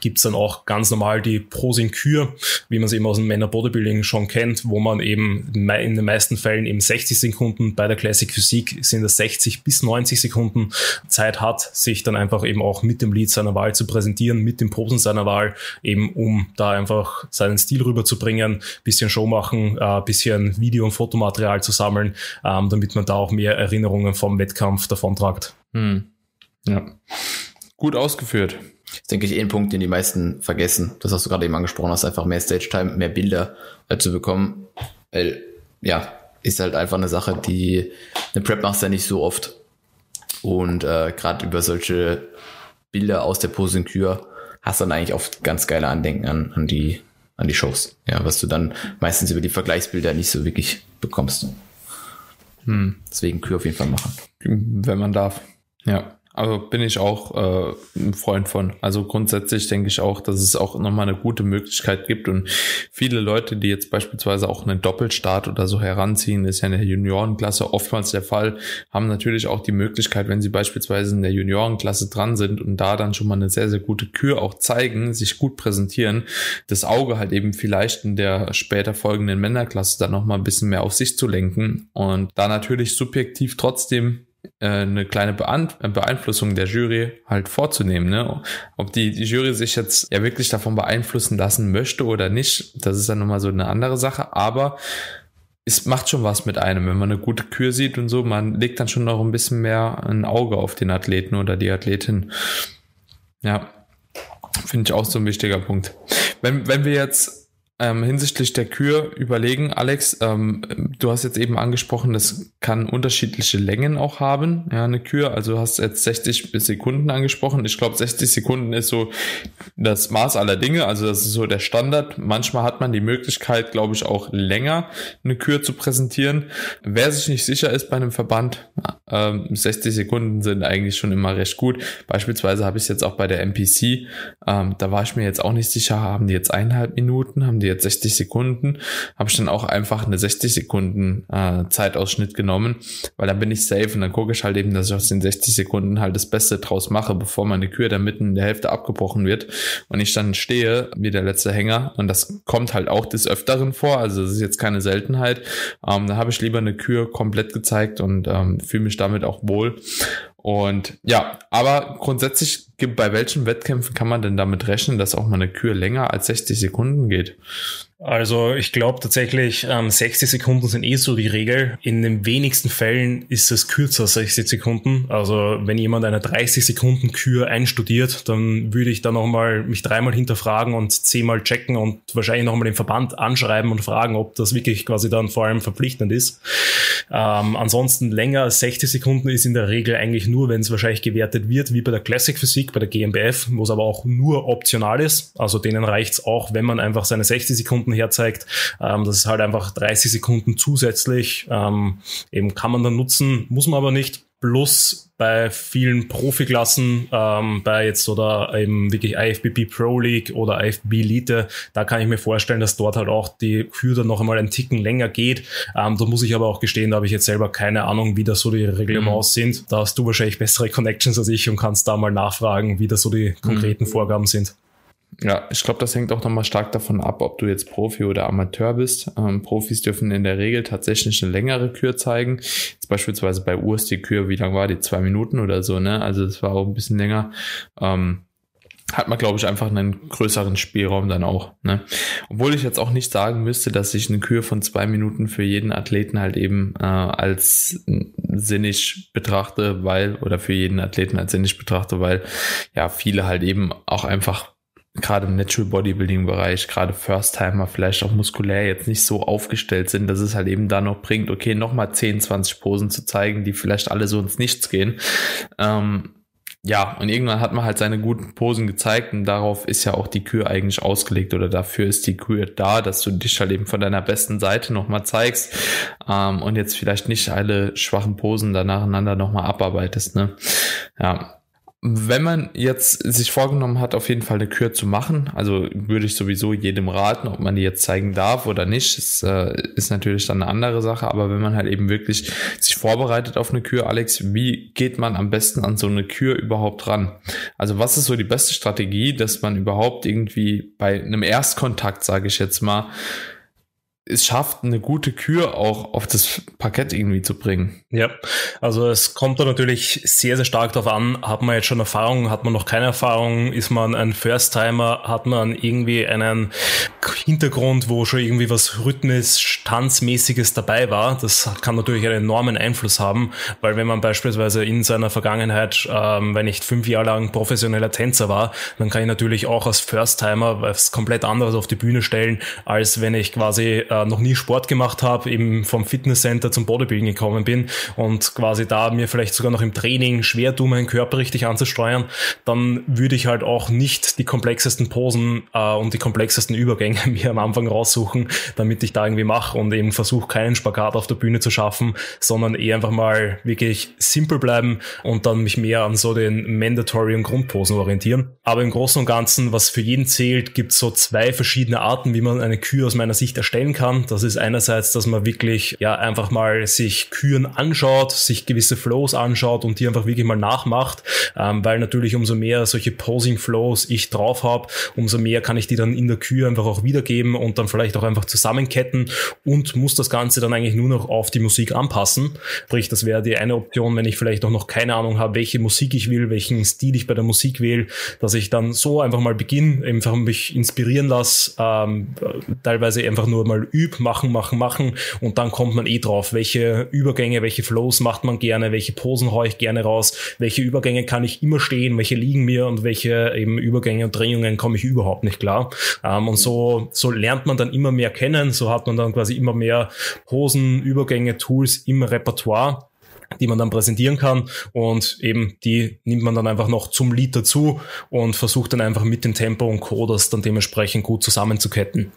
gibt's dann auch ganz normal die Posing Kür, wie man es eben aus dem Männer Bodybuilding schon kennt, wo man eben in den meisten Fällen eben 60 Sekunden, bei der Classic Physik sind es 60 bis 90 Sekunden Zeit hat, sich dann einfach eben auch mit dem Lied seiner Wahl zu präsentieren, mit dem Posen seiner Wahl, eben um da einfach seinen Stil rüberzubringen, bisschen Show machen, äh, bisschen Video- und Fotomaterial zu sammeln, ähm, damit man da auch mehr Erinnerungen vom Wettkampf davontragt. Hm. Ja. Gut ausgeführt. Das ist, denke ich, eh ein Punkt, den die meisten vergessen. Das hast du gerade eben angesprochen hast, einfach mehr Stage-Time, mehr Bilder äh, zu bekommen. Weil, ja, ist halt einfach eine Sache, die eine Prep machst ja nicht so oft. Und äh, gerade über solche Bilder aus der Posenkür hast du dann eigentlich oft ganz geile Andenken an, an die an die Shows. Ja, was du dann meistens über die Vergleichsbilder nicht so wirklich bekommst. Hm. Deswegen Kür auf jeden Fall machen. Wenn man darf. Ja. Aber bin ich auch äh, ein Freund von. Also grundsätzlich denke ich auch, dass es auch nochmal eine gute Möglichkeit gibt und viele Leute, die jetzt beispielsweise auch einen Doppelstart oder so heranziehen, ist ja in der Juniorenklasse oftmals der Fall, haben natürlich auch die Möglichkeit, wenn sie beispielsweise in der Juniorenklasse dran sind und da dann schon mal eine sehr, sehr gute Kür auch zeigen, sich gut präsentieren, das Auge halt eben vielleicht in der später folgenden Männerklasse dann nochmal ein bisschen mehr auf sich zu lenken und da natürlich subjektiv trotzdem eine kleine Beeinflussung der Jury halt vorzunehmen. Ne? Ob die, die Jury sich jetzt ja wirklich davon beeinflussen lassen möchte oder nicht, das ist dann nochmal so eine andere Sache. Aber es macht schon was mit einem, wenn man eine gute Kür sieht und so. Man legt dann schon noch ein bisschen mehr ein Auge auf den Athleten oder die Athletin. Ja, finde ich auch so ein wichtiger Punkt. Wenn, wenn wir jetzt ähm, hinsichtlich der Kür überlegen, Alex, ähm, du hast jetzt eben angesprochen, das kann unterschiedliche Längen auch haben, ja, eine Kür. Also du hast jetzt 60 bis Sekunden angesprochen. Ich glaube, 60 Sekunden ist so das Maß aller Dinge. Also das ist so der Standard. Manchmal hat man die Möglichkeit, glaube ich, auch länger eine Kür zu präsentieren. Wer sich nicht sicher ist bei einem Verband, ähm, 60 Sekunden sind eigentlich schon immer recht gut. Beispielsweise habe ich es jetzt auch bei der MPC. Ähm, da war ich mir jetzt auch nicht sicher, haben die jetzt eineinhalb Minuten, haben die jetzt 60 Sekunden, habe ich dann auch einfach eine 60 Sekunden äh, Zeitausschnitt genommen, weil dann bin ich safe und dann gucke ich halt eben, dass ich aus den 60 Sekunden halt das Beste draus mache, bevor meine Kür dann mitten in der Hälfte abgebrochen wird und ich dann stehe wie der letzte Hänger und das kommt halt auch des Öfteren vor, also das ist jetzt keine Seltenheit. Ähm, da habe ich lieber eine Kür komplett gezeigt und ähm, fühle mich damit auch wohl. Und ja, aber grundsätzlich, bei welchen Wettkämpfen kann man denn damit rechnen, dass auch mal eine Kür länger als 60 Sekunden geht? Also ich glaube tatsächlich, ähm, 60 Sekunden sind eh so die Regel. In den wenigsten Fällen ist es kürzer als 60 Sekunden. Also wenn jemand eine 30 Sekunden Kür einstudiert, dann würde ich da nochmal mich dreimal hinterfragen und zehnmal checken und wahrscheinlich nochmal den Verband anschreiben und fragen, ob das wirklich quasi dann vor allem verpflichtend ist. Ähm, ansonsten länger als 60 Sekunden ist in der Regel eigentlich nur, wenn es wahrscheinlich gewertet wird, wie bei der Classic Physik, bei der GmbF, wo es aber auch nur optional ist. Also denen reicht es auch, wenn man einfach seine 60 Sekunden Sekunden herzeigt. Ähm, das ist halt einfach 30 Sekunden zusätzlich. Ähm, eben kann man dann nutzen, muss man aber nicht. Plus bei vielen Profiklassen, ähm, bei jetzt oder eben wirklich IFBB Pro League oder IFBB Elite, da kann ich mir vorstellen, dass dort halt auch die Kür dann noch einmal einen Ticken länger geht. Ähm, da muss ich aber auch gestehen, da habe ich jetzt selber keine Ahnung, wie das so die Reglements mhm. sind. Da hast du wahrscheinlich bessere Connections als ich und kannst da mal nachfragen, wie das so die konkreten mhm. Vorgaben sind. Ja, ich glaube, das hängt auch nochmal stark davon ab, ob du jetzt Profi oder Amateur bist. Ähm, Profis dürfen in der Regel tatsächlich eine längere Kür zeigen. Jetzt beispielsweise bei Urs die Kür, wie lang war die? Zwei Minuten oder so, ne? Also das war auch ein bisschen länger. Ähm, hat man, glaube ich, einfach einen größeren Spielraum dann auch. Ne? Obwohl ich jetzt auch nicht sagen müsste, dass ich eine Kür von zwei Minuten für jeden Athleten halt eben äh, als sinnig betrachte, weil, oder für jeden Athleten als sinnig betrachte, weil ja viele halt eben auch einfach gerade im Natural Bodybuilding Bereich, gerade First-Timer vielleicht auch muskulär jetzt nicht so aufgestellt sind, dass es halt eben da noch bringt, okay, nochmal 10, 20 Posen zu zeigen, die vielleicht alle so ins Nichts gehen. Ähm, ja, und irgendwann hat man halt seine guten Posen gezeigt und darauf ist ja auch die Kür eigentlich ausgelegt oder dafür ist die Kür da, dass du dich halt eben von deiner besten Seite nochmal zeigst ähm, und jetzt vielleicht nicht alle schwachen Posen da nacheinander nochmal abarbeitest. Ne? Ja, wenn man jetzt sich vorgenommen hat, auf jeden Fall eine Kür zu machen, also würde ich sowieso jedem raten, ob man die jetzt zeigen darf oder nicht, das, äh, ist natürlich dann eine andere Sache, aber wenn man halt eben wirklich sich vorbereitet auf eine Kür, Alex, wie geht man am besten an so eine Kür überhaupt ran? Also was ist so die beste Strategie, dass man überhaupt irgendwie bei einem Erstkontakt, sage ich jetzt mal, es schafft, eine gute Kür auch auf das Parkett irgendwie zu bringen. Ja, also es kommt da natürlich sehr, sehr stark darauf an, hat man jetzt schon Erfahrung, hat man noch keine Erfahrung, ist man ein First-Timer, hat man irgendwie einen Hintergrund, wo schon irgendwie was Rhythmisch, Tanzmäßiges dabei war. Das kann natürlich einen enormen Einfluss haben, weil wenn man beispielsweise in seiner Vergangenheit, ähm, wenn ich fünf Jahre lang professioneller Tänzer war, dann kann ich natürlich auch als First-Timer was komplett anderes auf die Bühne stellen, als wenn ich quasi äh, äh, noch nie Sport gemacht habe, eben vom Fitnesscenter zum Bodybuilding gekommen bin und quasi da mir vielleicht sogar noch im Training schwer tue, meinen Körper richtig anzusteuern, dann würde ich halt auch nicht die komplexesten Posen äh, und die komplexesten Übergänge mir am Anfang raussuchen, damit ich da irgendwie mache und eben versuche, keinen Spagat auf der Bühne zu schaffen, sondern eher einfach mal wirklich simpel bleiben und dann mich mehr an so den Mandatory und Grundposen orientieren. Aber im Großen und Ganzen, was für jeden zählt, gibt es so zwei verschiedene Arten, wie man eine Kür aus meiner Sicht erstellen kann. Das ist einerseits, dass man wirklich ja einfach mal sich Küren anschaut, sich gewisse Flows anschaut und die einfach wirklich mal nachmacht, ähm, weil natürlich umso mehr solche Posing Flows ich drauf habe, umso mehr kann ich die dann in der Kür einfach auch wiedergeben und dann vielleicht auch einfach zusammenketten und muss das Ganze dann eigentlich nur noch auf die Musik anpassen. Sprich, das wäre die eine Option, wenn ich vielleicht auch noch keine Ahnung habe, welche Musik ich will, welchen Stil ich bei der Musik wähle, dass ich dann so einfach mal beginne, einfach mich inspirieren lasse, ähm, teilweise einfach nur mal üb, machen, machen, machen. Und dann kommt man eh drauf, welche Übergänge, welche Flows macht man gerne, welche Posen haue ich gerne raus, welche Übergänge kann ich immer stehen, welche liegen mir und welche eben Übergänge und Drehungen komme ich überhaupt nicht klar. Ähm, und so, so lernt man dann immer mehr kennen, so hat man dann quasi immer mehr Posen, Übergänge, Tools im Repertoire die man dann präsentieren kann und eben die nimmt man dann einfach noch zum Lied dazu und versucht dann einfach mit dem Tempo und Coders dann dementsprechend gut zusammenzuketten.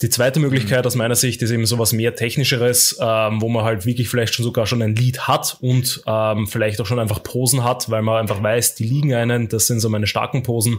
Die zweite Möglichkeit mhm. aus meiner Sicht ist eben sowas mehr technischeres, ähm, wo man halt wirklich vielleicht schon sogar schon ein Lied hat und ähm, vielleicht auch schon einfach Posen hat, weil man einfach weiß, die liegen einen, das sind so meine starken Posen.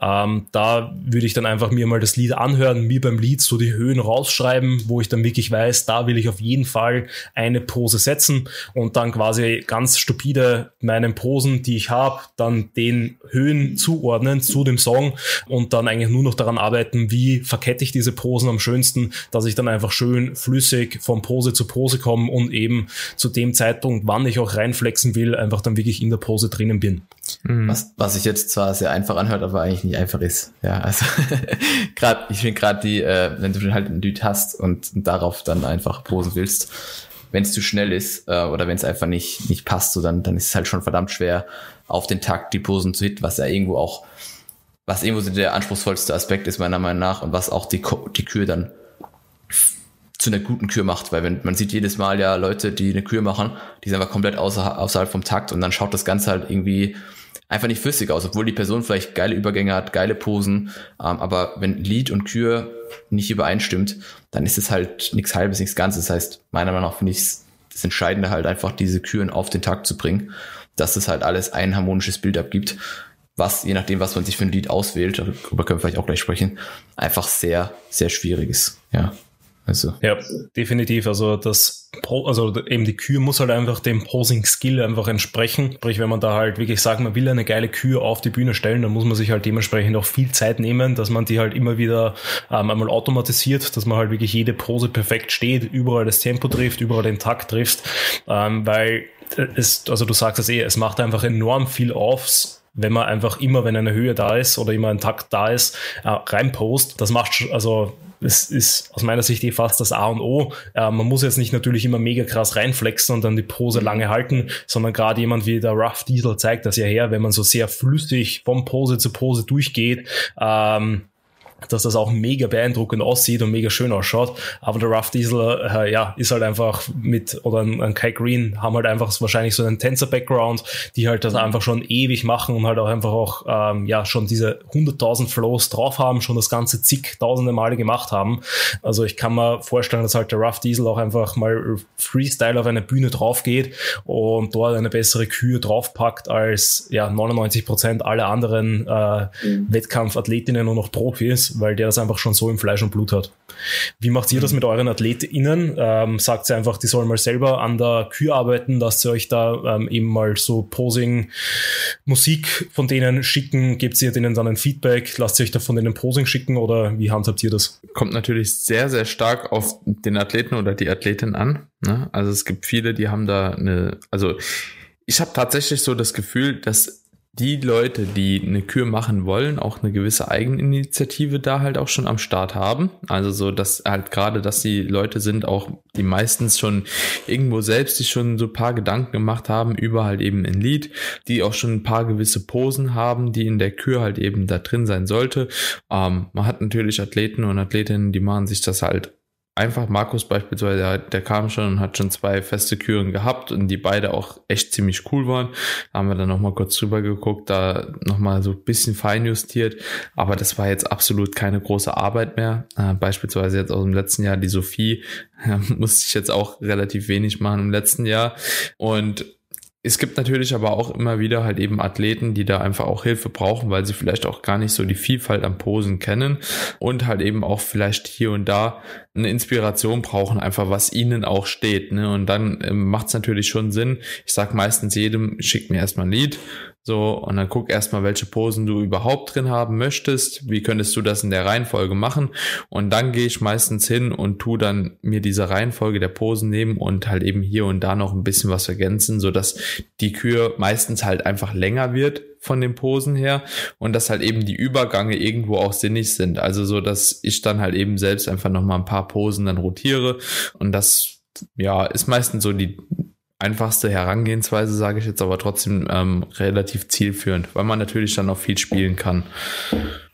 Ähm, da würde ich dann einfach mir mal das Lied anhören, mir beim Lied so die Höhen rausschreiben, wo ich dann wirklich weiß, da will ich auf jeden Fall eine Pose setzen und dann dann quasi ganz stupide meinen Posen, die ich habe, dann den Höhen zuordnen zu dem Song und dann eigentlich nur noch daran arbeiten, wie verkette ich diese Posen am schönsten, dass ich dann einfach schön flüssig von Pose zu Pose komme und eben zu dem Zeitpunkt, wann ich auch reinflexen will, einfach dann wirklich in der Pose drinnen bin. Mhm. Was, was sich jetzt zwar sehr einfach anhört, aber eigentlich nicht einfach ist. Ja, also gerade, ich finde gerade die, äh, wenn du halt ein Dude hast und darauf dann einfach posen willst, wenn es zu schnell ist äh, oder wenn es einfach nicht, nicht passt, so dann, dann ist es halt schon verdammt schwer, auf den Takt die Posen zu hitten, was ja irgendwo auch, was irgendwo so der anspruchsvollste Aspekt ist, meiner Meinung nach, und was auch die, die Kür dann zu einer guten Kür macht, weil wenn man sieht jedes Mal ja Leute, die eine Kür machen, die sind einfach komplett außer, außerhalb vom Takt und dann schaut das Ganze halt irgendwie einfach nicht flüssig aus, obwohl die Person vielleicht geile Übergänge hat, geile Posen, ähm, aber wenn Lied und Kür nicht übereinstimmt, dann ist es halt nichts halbes, nichts ganzes. Das heißt, meiner Meinung nach finde ich das Entscheidende halt einfach, diese Küren auf den Takt zu bringen, dass es halt alles ein harmonisches Bild abgibt, was, je nachdem, was man sich für ein Lied auswählt, darüber können wir vielleicht auch gleich sprechen, einfach sehr, sehr schwierig ist. Ja. Also. Ja, definitiv. Also das, also eben die Kür muss halt einfach dem Posing-Skill einfach entsprechen. Sprich, wenn man da halt wirklich sagt, man will eine geile Kür auf die Bühne stellen, dann muss man sich halt dementsprechend auch viel Zeit nehmen, dass man die halt immer wieder ähm, einmal automatisiert, dass man halt wirklich jede Pose perfekt steht, überall das Tempo trifft, überall den Takt trifft, ähm, weil es, also du sagst es eh, es macht einfach enorm viel aufs wenn man einfach immer, wenn eine Höhe da ist oder immer ein Takt da ist, äh, reinpost. Das macht, also es ist aus meiner Sicht eh fast das A und O. Äh, man muss jetzt nicht natürlich immer mega krass reinflexen und dann die Pose lange halten, sondern gerade jemand wie der Rough Diesel zeigt das ja her, wenn man so sehr flüssig von Pose zu Pose durchgeht, ähm, dass das auch mega beeindruckend aussieht und mega schön ausschaut. Aber der Rough Diesel, äh, ja, ist halt einfach mit, oder ein, ein Kai Green haben halt einfach wahrscheinlich so einen Tänzer-Background, die halt das einfach schon ewig machen und halt auch einfach auch, ähm, ja, schon diese 100.000 Flows drauf haben, schon das ganze zigtausende Male gemacht haben. Also ich kann mir vorstellen, dass halt der Rough Diesel auch einfach mal Freestyle auf eine Bühne drauf geht und dort eine bessere Kühe draufpackt als, ja, 99 Prozent aller anderen äh, mhm. Wettkampfathletinnen und noch Profis weil der das einfach schon so im Fleisch und Blut hat. Wie macht ihr das mit euren AthletInnen? Ähm, sagt ihr einfach, die sollen mal selber an der Kür arbeiten, dass ihr euch da ähm, eben mal so Posing, Musik von denen schicken? Gebt ihr denen dann ein Feedback? Lasst ihr euch da von denen Posing schicken oder wie handhabt ihr das? Kommt natürlich sehr, sehr stark auf den Athleten oder die Athletin an. Ne? Also es gibt viele, die haben da eine, also ich habe tatsächlich so das Gefühl, dass die Leute, die eine Kür machen wollen, auch eine gewisse Eigeninitiative da halt auch schon am Start haben. Also so, dass halt gerade, dass die Leute sind auch, die meistens schon irgendwo selbst sich schon so paar Gedanken gemacht haben über halt eben ein Lied, die auch schon ein paar gewisse Posen haben, die in der Kür halt eben da drin sein sollte. Ähm, man hat natürlich Athleten und Athletinnen, die machen sich das halt einfach. Markus beispielsweise, der, der, kam schon und hat schon zwei feste Küren gehabt und die beide auch echt ziemlich cool waren. Da haben wir dann nochmal kurz drüber geguckt, da nochmal so ein bisschen feinjustiert. Aber das war jetzt absolut keine große Arbeit mehr. Äh, beispielsweise jetzt aus dem letzten Jahr die Sophie, ja, musste ich jetzt auch relativ wenig machen im letzten Jahr. Und es gibt natürlich aber auch immer wieder halt eben Athleten, die da einfach auch Hilfe brauchen, weil sie vielleicht auch gar nicht so die Vielfalt an Posen kennen und halt eben auch vielleicht hier und da eine Inspiration brauchen, einfach was ihnen auch steht. Ne? Und dann ähm, macht es natürlich schon Sinn. Ich sag meistens jedem, schickt mir erstmal ein Lied, so, und dann guck erstmal, welche Posen du überhaupt drin haben möchtest. Wie könntest du das in der Reihenfolge machen? Und dann gehe ich meistens hin und tu dann mir diese Reihenfolge der Posen nehmen und halt eben hier und da noch ein bisschen was ergänzen, so dass die Kür meistens halt einfach länger wird von den Posen her und dass halt eben die Übergange irgendwo auch sinnig sind. Also so, dass ich dann halt eben selbst einfach noch mal ein paar Posen dann rotiere und das ja, ist meistens so die einfachste Herangehensweise, sage ich jetzt aber trotzdem ähm, relativ zielführend, weil man natürlich dann auch viel spielen kann.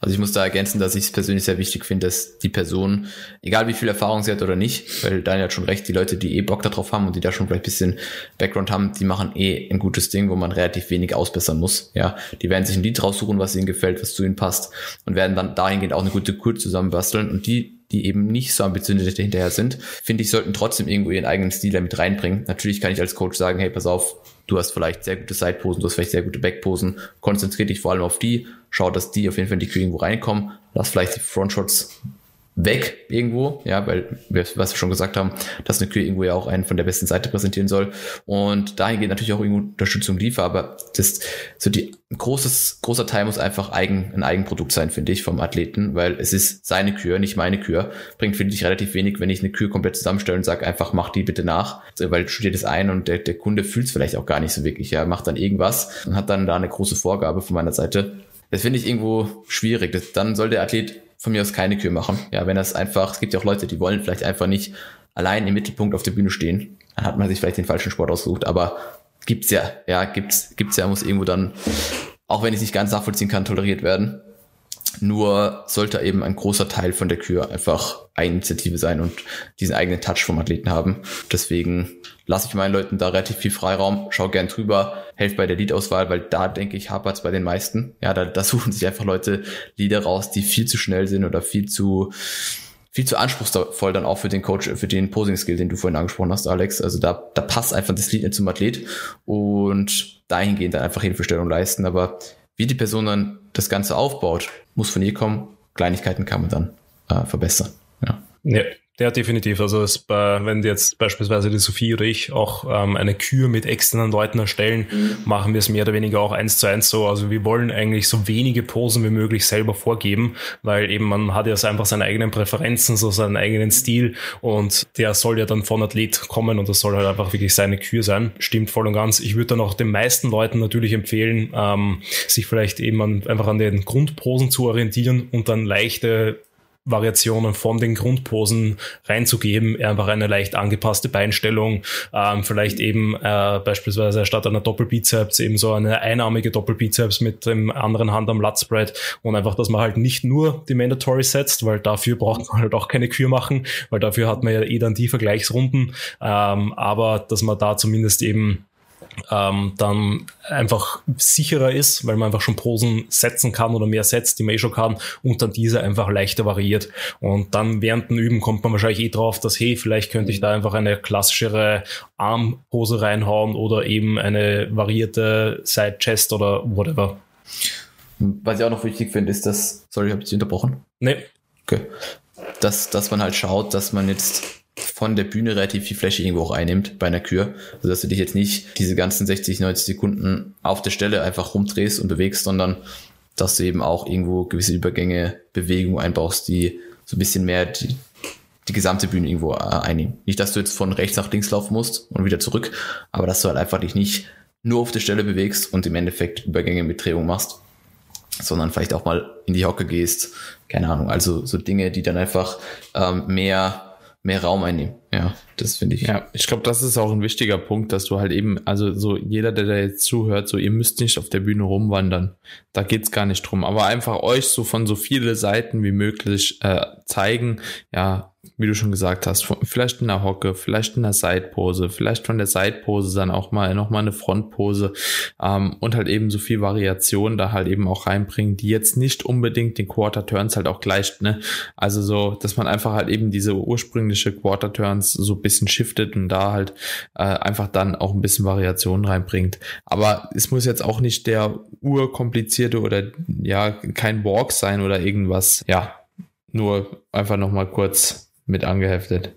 Also ich muss da ergänzen, dass ich es persönlich sehr wichtig finde, dass die Person, egal wie viel Erfahrung sie hat oder nicht, weil Daniel hat schon recht, die Leute, die eh Bock darauf haben und die da schon vielleicht ein bisschen Background haben, die machen eh ein gutes Ding, wo man relativ wenig ausbessern muss. Ja, die werden sich ein Lied raussuchen, was ihnen gefällt, was zu ihnen passt und werden dann dahingehend auch eine gute Kur zusammenbasteln und die die eben nicht so ambitioniert hinterher sind, finde ich, sollten trotzdem irgendwo ihren eigenen Stil damit reinbringen. Natürlich kann ich als Coach sagen, hey, pass auf, du hast vielleicht sehr gute Sideposen, du hast vielleicht sehr gute Backposen, konzentriere dich vor allem auf die, schau, dass die auf jeden Fall in die Kühe irgendwo reinkommen, lass vielleicht die Frontshots weg irgendwo, ja, weil wir, was wir schon gesagt haben, dass eine Kühe irgendwo ja auch einen von der besten Seite präsentieren soll und dahingehend natürlich auch irgendwo Unterstützung liefern, aber das so die großes großer Teil muss einfach eigen ein Eigenprodukt sein, finde ich, vom Athleten, weil es ist seine Kür, nicht meine Kür. Bringt finde ich relativ wenig, wenn ich eine Kür komplett zusammenstelle und sage einfach mach die bitte nach, weil studiert es ein und der, der Kunde fühlt es vielleicht auch gar nicht so wirklich, ja, macht dann irgendwas und hat dann da eine große Vorgabe von meiner Seite. Das finde ich irgendwo schwierig. Das, dann soll der Athlet von mir aus keine Kür machen. Ja, wenn das einfach, es gibt ja auch Leute, die wollen vielleicht einfach nicht allein im Mittelpunkt auf der Bühne stehen. Dann hat man sich vielleicht den falschen Sport ausgesucht, aber gibt's ja, ja, gibt's, gibt's ja, muss irgendwo dann, auch wenn ich es nicht ganz nachvollziehen kann, toleriert werden. Nur sollte eben ein großer Teil von der Kür einfach Eigeninitiative sein und diesen eigenen Touch vom Athleten haben. Deswegen lasse ich meinen Leuten da relativ viel Freiraum, schau gern drüber, helfe bei der Liedauswahl, weil da denke ich, hapert es bei den meisten. Ja, da, da suchen sich einfach Leute Lieder raus, die viel zu schnell sind oder viel zu viel zu anspruchsvoll dann auch für den Coach, für den Posing-Skill, den du vorhin angesprochen hast, Alex. Also da, da passt einfach das Lied nicht zum Athlet und dahingehend dann einfach Hilfestellung leisten. Aber wie die Person dann das Ganze aufbaut, muss von ihr kommen. Kleinigkeiten kann man dann äh, verbessern. Ja. ja. Ja, definitiv. Also es, wenn jetzt beispielsweise die Sophie oder ich auch ähm, eine Kür mit externen Leuten erstellen, mhm. machen wir es mehr oder weniger auch eins zu eins so. Also wir wollen eigentlich so wenige Posen wie möglich selber vorgeben, weil eben man hat ja einfach seine eigenen Präferenzen, so seinen eigenen Stil und der soll ja dann von Athlet kommen und das soll halt einfach wirklich seine Kür sein. Stimmt voll und ganz. Ich würde dann auch den meisten Leuten natürlich empfehlen, ähm, sich vielleicht eben an, einfach an den Grundposen zu orientieren und dann leichte Variationen von den Grundposen reinzugeben, einfach eine leicht angepasste Beinstellung, ähm, vielleicht eben äh, beispielsweise statt einer Doppelbizeps eben so eine einarmige Doppelbizeps mit dem anderen Hand am Latspread und einfach, dass man halt nicht nur die Mandatory setzt, weil dafür braucht man halt auch keine Kür machen, weil dafür hat man ja eh dann die Vergleichsrunden, ähm, aber dass man da zumindest eben ähm, dann einfach sicherer ist, weil man einfach schon Posen setzen kann oder mehr setzt, die man eh schon kann und dann diese einfach leichter variiert. Und dann während dem Üben kommt man wahrscheinlich eh drauf, dass hey, vielleicht könnte ich da einfach eine klassischere Armpose reinhauen oder eben eine variierte Side Chest oder whatever. Was ich auch noch wichtig finde, ist, dass, sorry, habe ich dich unterbrochen? Nee. Okay. Dass, dass man halt schaut, dass man jetzt von der Bühne relativ viel Fläche irgendwo auch einnimmt bei einer Kür, also dass du dich jetzt nicht diese ganzen 60, 90 Sekunden auf der Stelle einfach rumdrehst und bewegst, sondern dass du eben auch irgendwo gewisse Übergänge, Bewegungen einbaust, die so ein bisschen mehr die, die gesamte Bühne irgendwo äh, einnehmen. Nicht, dass du jetzt von rechts nach links laufen musst und wieder zurück, aber dass du halt einfach dich nicht nur auf der Stelle bewegst und im Endeffekt Übergänge mit Drehung machst, sondern vielleicht auch mal in die Hocke gehst, keine Ahnung, also so Dinge, die dann einfach ähm, mehr mehr Raum einnehmen. Ja, das finde ich. Ja, ich glaube, das ist auch ein wichtiger Punkt, dass du halt eben, also so jeder, der da jetzt zuhört, so ihr müsst nicht auf der Bühne rumwandern. Da geht's gar nicht drum. Aber einfach euch so von so viele Seiten wie möglich äh, zeigen, ja, wie du schon gesagt hast, vielleicht in der Hocke, vielleicht in der Seitpose, vielleicht von der Seitpose dann auch mal noch mal eine Frontpose ähm, und halt eben so viel Variation da halt eben auch reinbringen, die jetzt nicht unbedingt den Quarter Turns halt auch gleicht, ne? Also so, dass man einfach halt eben diese ursprüngliche Quarter Turns so ein bisschen shiftet und da halt äh, einfach dann auch ein bisschen Variation reinbringt. Aber es muss jetzt auch nicht der urkomplizierte oder ja kein Walk sein oder irgendwas. Ja, nur einfach noch mal kurz mit angeheftet.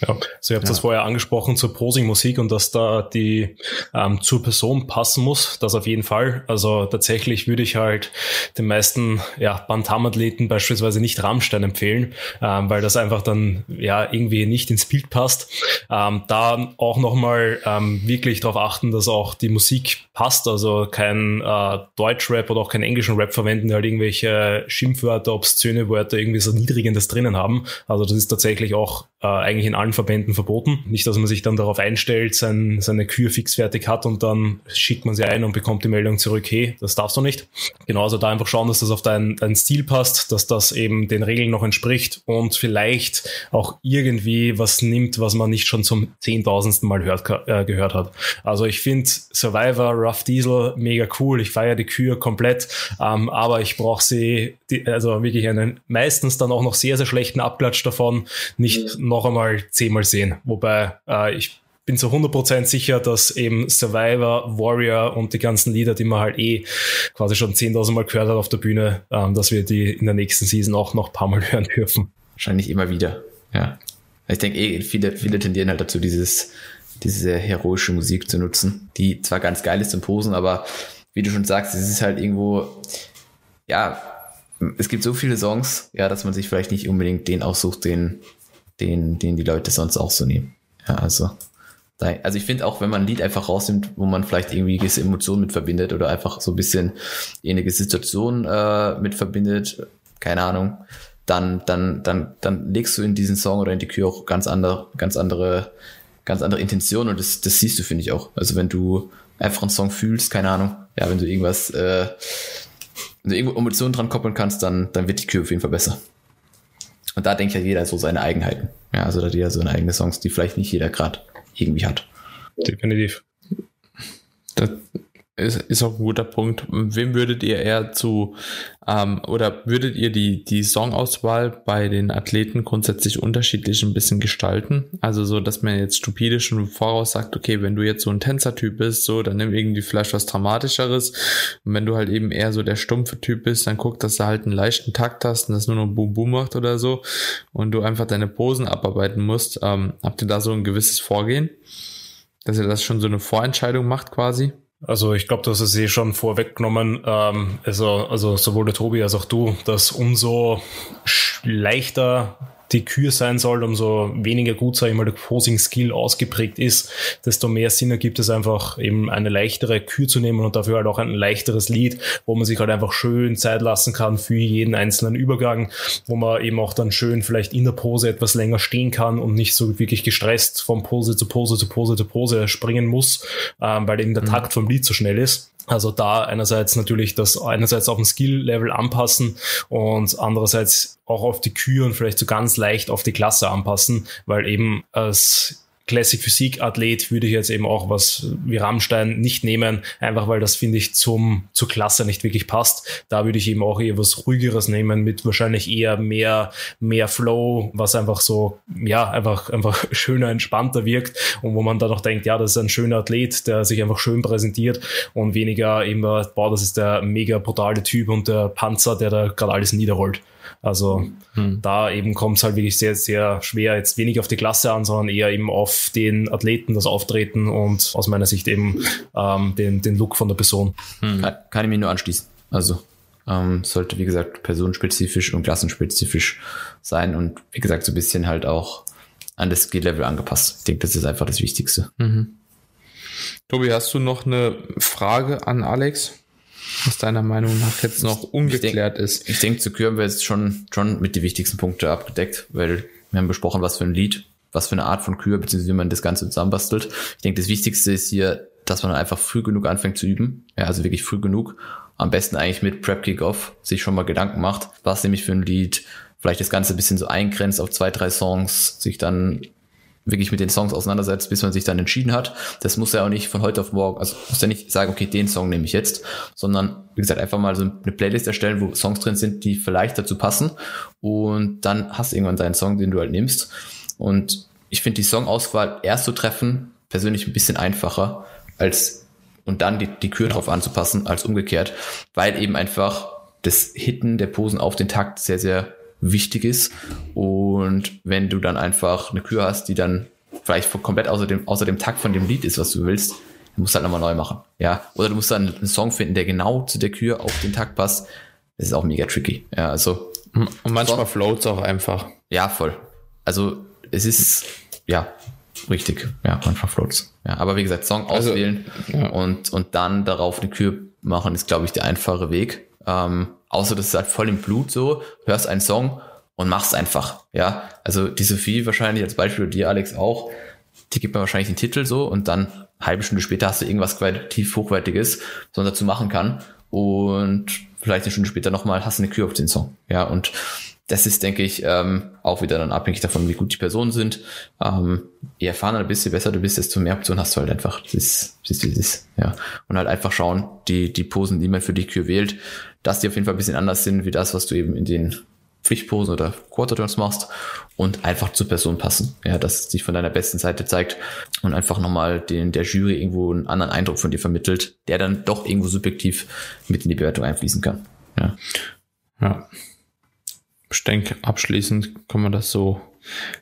Ja, also ihr habt ja. das vorher angesprochen zur Posing-Musik und dass da die ähm, zur Person passen muss, das auf jeden Fall. Also tatsächlich würde ich halt den meisten ja, Bantam-Athleten beispielsweise nicht Rammstein empfehlen, ähm, weil das einfach dann ja irgendwie nicht ins Bild passt. Ähm, da auch nochmal ähm, wirklich darauf achten, dass auch die Musik passt, also kein äh, Deutschrap oder auch keinen englischen Rap verwenden, die halt irgendwelche Schimpfwörter, obszöne Wörter irgendwie so niedrigendes drinnen haben. Also das ist tatsächlich auch äh, eigentlich in allen Verbänden verboten. Nicht, dass man sich dann darauf einstellt, sein, seine Kür fix fertig hat und dann schickt man sie ein und bekommt die Meldung zurück, hey, das darfst du nicht. Genauso da einfach schauen, dass das auf deinen dein Stil passt, dass das eben den Regeln noch entspricht und vielleicht auch irgendwie was nimmt, was man nicht schon zum zehntausendsten Mal hört, äh, gehört hat. Also ich finde Survivor, Rough Diesel mega cool. Ich feiere die Kür komplett, ähm, aber ich brauche sie, die, also wirklich einen meistens dann auch noch sehr, sehr schlechten Abklatsch davon, nicht mhm. noch einmal zehnmal sehen. Wobei äh, ich bin zu 100% sicher, dass eben Survivor, Warrior und die ganzen Lieder, die man halt eh quasi schon 10.000 Mal gehört hat auf der Bühne, ähm, dass wir die in der nächsten Season auch noch ein paar Mal hören dürfen. Wahrscheinlich immer wieder, ja. Ich denke eh, viele, viele tendieren halt dazu, dieses, diese heroische Musik zu nutzen, die zwar ganz geil ist zum Posen, aber wie du schon sagst, es ist halt irgendwo, ja, es gibt so viele Songs, ja, dass man sich vielleicht nicht unbedingt den aussucht, den, den, den die Leute sonst auch so nehmen. Ja, also, da, also ich finde auch, wenn man ein Lied einfach rausnimmt, wo man vielleicht irgendwie gewisse Emotionen mit verbindet oder einfach so ein bisschen ähnliche Situation äh, mit verbindet, keine Ahnung, dann, dann, dann, dann legst du in diesen Song oder in die Kür auch ganz andere, ganz andere, ganz andere Intentionen und das, das siehst du, finde ich auch. Also wenn du einfach einen Song fühlst, keine Ahnung, ja, wenn du irgendwas, äh, wenn du irgendwo Emotionen dran koppeln kannst, dann, dann wird die Kür auf jeden Fall besser. Und da denkt ja jeder so seine Eigenheiten. Ja, also da hat jeder so eine eigene Songs, die vielleicht nicht jeder gerade irgendwie hat. Definitiv. Das ist, ist auch ein guter Punkt. Wem würdet ihr eher zu, ähm, oder würdet ihr die, die Songauswahl bei den Athleten grundsätzlich unterschiedlich ein bisschen gestalten? Also so, dass man jetzt stupide schon voraus sagt, okay, wenn du jetzt so ein Tänzertyp bist, so, dann nimm irgendwie vielleicht was Dramatischeres. Und wenn du halt eben eher so der stumpfe Typ bist, dann guck, dass du halt einen leichten Takt hast und das nur noch Boom Boom macht oder so und du einfach deine Posen abarbeiten musst. Ähm, habt ihr da so ein gewisses Vorgehen? Dass ihr das schon so eine Vorentscheidung macht quasi? Also ich glaube, hast es eh schon vorweggenommen. Ähm, also, also sowohl der Tobi als auch du, dass umso leichter die Kür sein soll, umso weniger gut, sage ich mal, der Posing-Skill ausgeprägt ist, desto mehr Sinn ergibt es einfach, eben eine leichtere Kür zu nehmen und dafür halt auch ein leichteres Lied, wo man sich halt einfach schön Zeit lassen kann für jeden einzelnen Übergang, wo man eben auch dann schön vielleicht in der Pose etwas länger stehen kann und nicht so wirklich gestresst von Pose zu Pose zu Pose zu Pose springen muss, ähm, weil eben der mhm. Takt vom Lied so schnell ist. Also da einerseits natürlich das einerseits auf ein Skill-Level anpassen und andererseits auch auf die Kür und vielleicht so ganz leicht auf die Klasse anpassen, weil eben als Classic Physik Athlet würde ich jetzt eben auch was wie Rammstein nicht nehmen, einfach weil das finde ich zum, zur Klasse nicht wirklich passt. Da würde ich eben auch eher was ruhigeres nehmen mit wahrscheinlich eher mehr, mehr Flow, was einfach so, ja, einfach, einfach schöner, entspannter wirkt und wo man dann noch denkt, ja, das ist ein schöner Athlet, der sich einfach schön präsentiert und weniger immer, boah, das ist der mega brutale Typ und der Panzer, der da gerade alles niederrollt. Also hm. da eben kommt es halt wirklich sehr, sehr schwer, jetzt wenig auf die Klasse an, sondern eher eben auf den Athleten, das Auftreten und aus meiner Sicht eben ähm, den, den Look von der Person. Hm. Kann, kann ich mir nur anschließen. Also ähm, sollte, wie gesagt, personenspezifisch und klassenspezifisch sein und wie gesagt, so ein bisschen halt auch an das Skill-Level angepasst. Ich denke, das ist einfach das Wichtigste. Mhm. Tobi, hast du noch eine Frage an Alex? Was deiner Meinung nach jetzt noch ungeklärt ich denk, ist. Ich denke, zu Kür haben wir jetzt schon, schon mit die wichtigsten Punkte abgedeckt, weil wir haben besprochen, was für ein Lied was für eine Art von Kür, beziehungsweise wie man das Ganze zusammenbastelt. Ich denke, das Wichtigste ist hier, dass man einfach früh genug anfängt zu üben. Ja, also wirklich früh genug. Am besten eigentlich mit Prep Kick-Off sich schon mal Gedanken macht, was nämlich für ein Lied, vielleicht das Ganze ein bisschen so eingrenzt auf zwei, drei Songs, sich dann wirklich mit den Songs auseinandersetzt, bis man sich dann entschieden hat. Das muss ja auch nicht von heute auf morgen, also muss ja nicht sagen, okay, den Song nehme ich jetzt, sondern wie gesagt, einfach mal so eine Playlist erstellen, wo Songs drin sind, die vielleicht dazu passen. Und dann hast du irgendwann deinen Song, den du halt nimmst. Und ich finde die Songauswahl erst zu treffen, persönlich ein bisschen einfacher, als und dann die, die Kür drauf anzupassen, als umgekehrt, weil eben einfach das Hitten der Posen auf den Takt sehr, sehr wichtig ist. Und wenn du dann einfach eine Kür hast, die dann vielleicht komplett außer dem, außer dem Takt von dem Lied ist, was du willst, dann musst du halt nochmal neu machen. Ja. Oder du musst dann einen Song finden, der genau zu der Kür auf den Takt passt. Das ist auch mega tricky. Ja, also. Und manchmal floats auch einfach. Ja, voll. Also, es ist, ja, richtig. Ja, manchmal floats. Ja, aber wie gesagt, Song also, auswählen ja. und, und dann darauf eine Kür machen, ist, glaube ich, der einfache Weg. Ähm, außer das ist halt voll im Blut so, hörst einen Song und machst einfach. Ja, also die Sophie wahrscheinlich als Beispiel, die Alex auch, die gibt mir wahrscheinlich den Titel so und dann halbe Stunde später hast du irgendwas qualitativ hochwertiges, was man dazu machen kann und vielleicht eine Stunde später nochmal hast du eine Kür auf den Song. Ja, und das ist, denke ich, ähm, auch wieder dann abhängig davon, wie gut die Personen sind. Ähm, je erfahrener du bist, je besser du bist, desto mehr Optionen hast du halt einfach. Das ist, das ist, ja. Und halt einfach schauen, die, die Posen, die man für die Kür wählt, dass die auf jeden Fall ein bisschen anders sind, wie das, was du eben in den Pflichtposen oder Quarterturns machst und einfach zur Person passen. Ja, dass es dich von deiner besten Seite zeigt und einfach nochmal den, der Jury irgendwo einen anderen Eindruck von dir vermittelt, der dann doch irgendwo subjektiv mit in die Bewertung einfließen kann. Ja. Ja ich denke, abschließend kann man das so,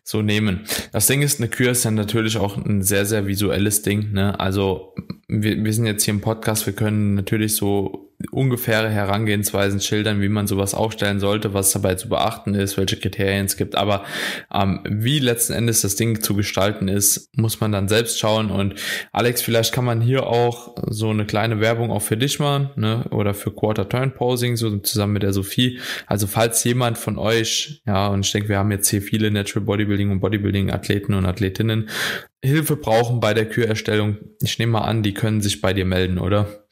so nehmen. Das Ding ist, eine Kür ist ja natürlich auch ein sehr, sehr visuelles Ding. Ne? Also wir, wir sind jetzt hier im Podcast, wir können natürlich so ungefähre Herangehensweisen schildern, wie man sowas aufstellen sollte, was dabei zu beachten ist, welche Kriterien es gibt. Aber ähm, wie letzten Endes das Ding zu gestalten ist, muss man dann selbst schauen. Und Alex, vielleicht kann man hier auch so eine kleine Werbung auch für dich machen, ne? Oder für Quarter Turn Posing, so zusammen mit der Sophie. Also falls jemand von euch, ja, und ich denke, wir haben jetzt hier viele Natural Bodybuilding und Bodybuilding Athleten und Athletinnen, Hilfe brauchen bei der Kürerstellung, ich nehme mal an, die können sich bei dir melden, oder?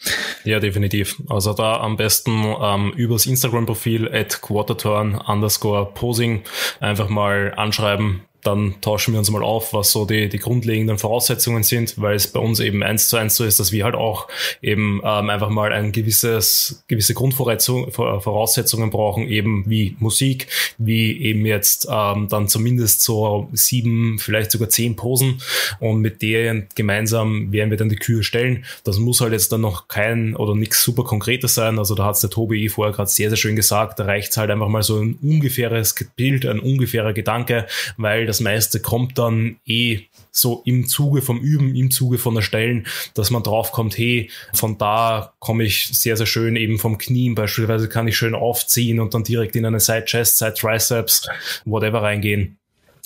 Ja, definitiv. Also da am besten ähm, übers Instagram-Profil at quarterturn underscore posing einfach mal anschreiben, dann tauschen wir uns mal auf, was so die, die grundlegenden Voraussetzungen sind, weil es bei uns eben eins zu eins so ist, dass wir halt auch eben ähm, einfach mal ein gewisses, gewisse Grundvoraussetzungen brauchen, eben wie Musik, wie eben jetzt ähm, dann zumindest so sieben, vielleicht sogar zehn Posen und mit denen gemeinsam werden wir dann die Kühe stellen. Das muss halt jetzt dann noch kein oder nichts super Konkretes sein. Also da hat es der Tobi eh vorher gerade sehr, sehr schön gesagt, da reicht es halt einfach mal so ein ungefähres Bild, ein ungefährer Gedanke, weil das meiste kommt dann eh so im Zuge vom Üben, im Zuge von der Stellen, dass man drauf kommt, hey, von da komme ich sehr, sehr schön eben vom Knien beispielsweise kann ich schön aufziehen und dann direkt in eine Side Chest, Side Triceps, whatever reingehen.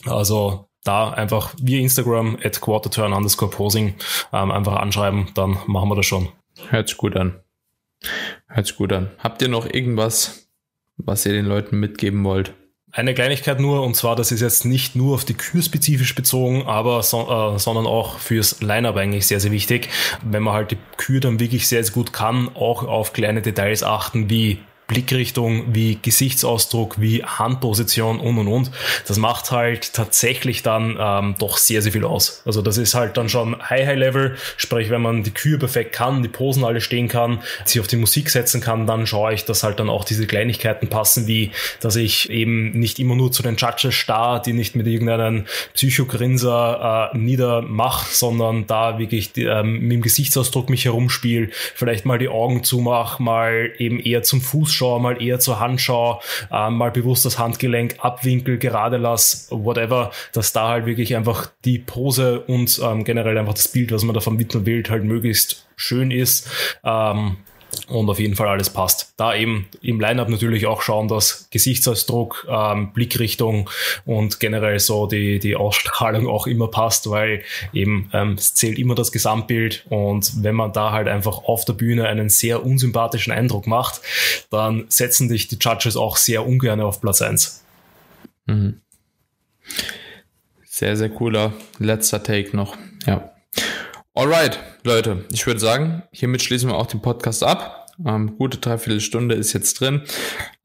Also da einfach via Instagram at quarterturn underscore posing ähm, einfach anschreiben, dann machen wir das schon. Hört sich gut an. Hört sich gut an. Habt ihr noch irgendwas, was ihr den Leuten mitgeben wollt? Eine Kleinigkeit nur, und zwar, das ist jetzt nicht nur auf die Kür spezifisch bezogen, aber so, äh, sondern auch fürs Line-Up eigentlich sehr, sehr wichtig. Wenn man halt die Kür dann wirklich sehr, sehr gut kann, auch auf kleine Details achten, wie Blickrichtung, wie Gesichtsausdruck, wie Handposition und und und. Das macht halt tatsächlich dann ähm, doch sehr, sehr viel aus. Also das ist halt dann schon High-High-Level, sprich, wenn man die Kühe perfekt kann, die Posen alle stehen kann, sie auf die Musik setzen kann, dann schaue ich, dass halt dann auch diese Kleinigkeiten passen, wie dass ich eben nicht immer nur zu den Judges starr, die nicht mit irgendeinem Psychogrinser äh, niedermach, sondern da wirklich die, ähm, mit dem Gesichtsausdruck mich herumspiele, vielleicht mal die Augen zumach, mal eben eher zum Fuß Fußschau, mal eher zur Handschau, äh, mal bewusst das Handgelenk abwinkel, gerade lass, whatever, dass da halt wirklich einfach die Pose und ähm, generell einfach das Bild, was man da vom Widmer wählt, halt möglichst schön ist. Ähm, und auf jeden Fall alles passt. Da eben im Lineup natürlich auch schauen, dass Gesichtsausdruck, ähm, Blickrichtung und generell so die, die Ausstrahlung auch immer passt, weil eben ähm, es zählt immer das Gesamtbild und wenn man da halt einfach auf der Bühne einen sehr unsympathischen Eindruck macht, dann setzen dich die Judges auch sehr ungern auf Platz 1. Mhm. Sehr, sehr cooler letzter Take noch. Ja. Alright, Leute, ich würde sagen, hiermit schließen wir auch den Podcast ab. Ähm, gute Dreiviertelstunde ist jetzt drin.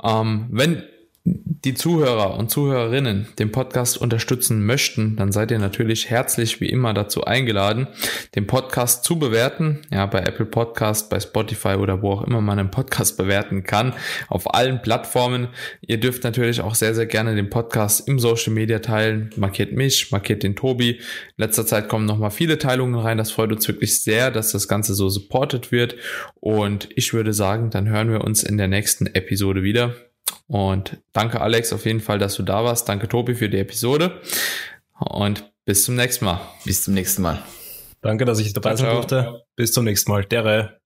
Ähm, wenn die Zuhörer und Zuhörerinnen den Podcast unterstützen möchten, dann seid ihr natürlich herzlich wie immer dazu eingeladen, den Podcast zu bewerten. Ja, bei Apple Podcast, bei Spotify oder wo auch immer man einen Podcast bewerten kann. Auf allen Plattformen. Ihr dürft natürlich auch sehr, sehr gerne den Podcast im Social Media teilen. Markiert mich, markiert den Tobi. In letzter Zeit kommen nochmal viele Teilungen rein. Das freut uns wirklich sehr, dass das Ganze so supported wird. Und ich würde sagen, dann hören wir uns in der nächsten Episode wieder. Und danke Alex auf jeden Fall, dass du da warst. Danke Tobi für die Episode. Und bis zum nächsten Mal. Bis zum nächsten Mal. Danke, dass ich dabei sein durfte. Bis zum nächsten Mal. Dere.